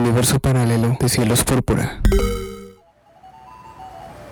universo paralelo de cielos púrpura.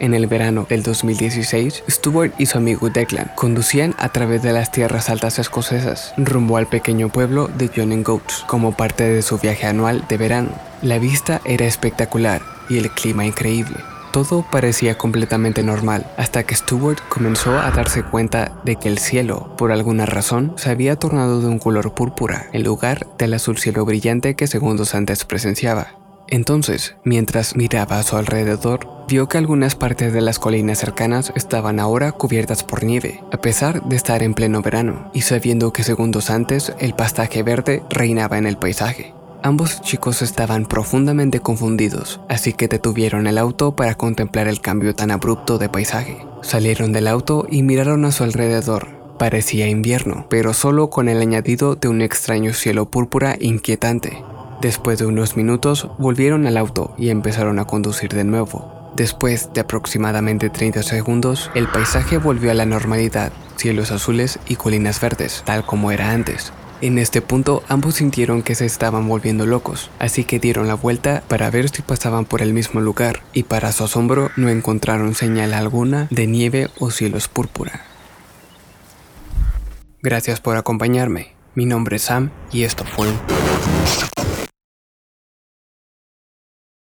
En el verano del 2016, Stuart y su amigo Declan conducían a través de las tierras altas escocesas rumbo al pequeño pueblo de John Goats como parte de su viaje anual de verano. La vista era espectacular y el clima increíble. Todo parecía completamente normal hasta que Stuart comenzó a darse cuenta de que el cielo, por alguna razón, se había tornado de un color púrpura en lugar del azul cielo brillante que segundos antes presenciaba. Entonces, mientras miraba a su alrededor, vio que algunas partes de las colinas cercanas estaban ahora cubiertas por nieve, a pesar de estar en pleno verano, y sabiendo que segundos antes el pastaje verde reinaba en el paisaje. Ambos chicos estaban profundamente confundidos, así que detuvieron el auto para contemplar el cambio tan abrupto de paisaje. Salieron del auto y miraron a su alrededor. Parecía invierno, pero solo con el añadido de un extraño cielo púrpura inquietante. Después de unos minutos volvieron al auto y empezaron a conducir de nuevo. Después de aproximadamente 30 segundos, el paisaje volvió a la normalidad, cielos azules y colinas verdes, tal como era antes. En este punto ambos sintieron que se estaban volviendo locos, así que dieron la vuelta para ver si pasaban por el mismo lugar, y para su asombro no encontraron señal alguna de nieve o cielos púrpura. Gracias por acompañarme. Mi nombre es Sam y esto fue